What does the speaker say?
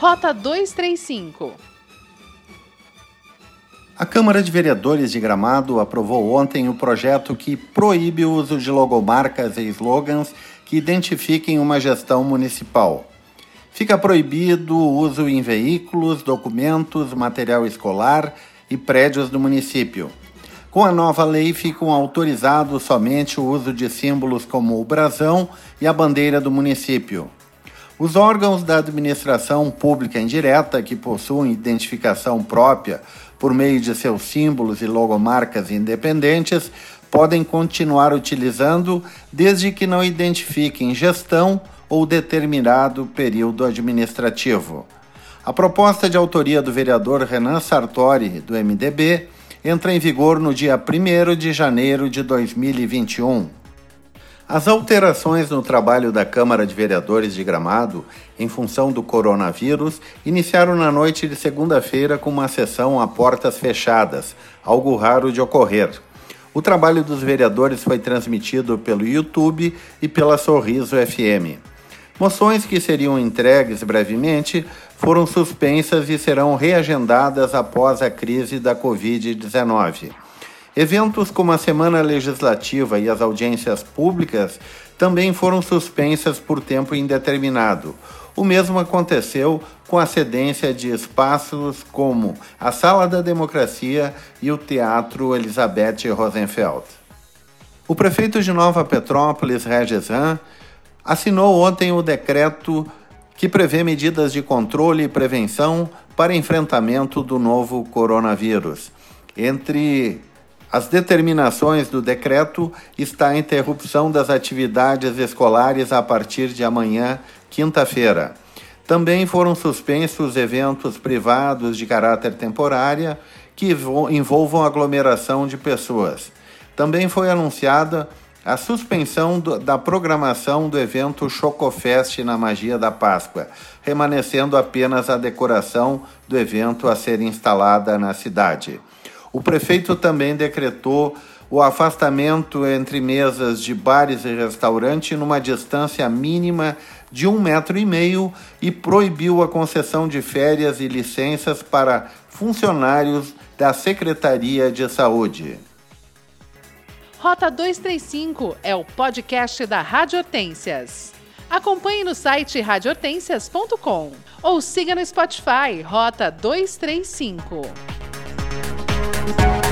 Rota 235. A Câmara de Vereadores de Gramado aprovou ontem o projeto que proíbe o uso de logomarcas e slogans que identifiquem uma gestão municipal. Fica proibido o uso em veículos, documentos, material escolar e prédios do município. Com a nova lei, ficam autorizados somente o uso de símbolos como o brasão e a bandeira do município. Os órgãos da administração pública indireta, que possuem identificação própria por meio de seus símbolos e logomarcas independentes, podem continuar utilizando desde que não identifiquem gestão ou determinado período administrativo. A proposta de autoria do vereador Renan Sartori, do MDB, entra em vigor no dia 1 de janeiro de 2021. As alterações no trabalho da Câmara de Vereadores de Gramado, em função do coronavírus, iniciaram na noite de segunda-feira com uma sessão a portas fechadas, algo raro de ocorrer. O trabalho dos vereadores foi transmitido pelo YouTube e pela Sorriso FM. Moções que seriam entregues brevemente foram suspensas e serão reagendadas após a crise da Covid-19. Eventos como a Semana Legislativa e as audiências públicas também foram suspensas por tempo indeterminado. O mesmo aconteceu com a cedência de espaços como a Sala da Democracia e o Teatro Elizabeth Rosenfeld. O prefeito de Nova Petrópolis, Regis Ram, assinou ontem o decreto que prevê medidas de controle e prevenção para enfrentamento do novo coronavírus. Entre as determinações do decreto está a interrupção das atividades escolares a partir de amanhã, quinta-feira. Também foram suspensos eventos privados de caráter temporário que envolvam aglomeração de pessoas. Também foi anunciada a suspensão do, da programação do evento Chocofest na Magia da Páscoa, remanescendo apenas a decoração do evento a ser instalada na cidade. O prefeito também decretou o afastamento entre mesas de bares e restaurantes numa distância mínima de um metro e meio e proibiu a concessão de férias e licenças para funcionários da Secretaria de Saúde. Rota 235 é o podcast da Rádio Hortências. Acompanhe no site radiohortências.com ou siga no Spotify Rota 235. Thank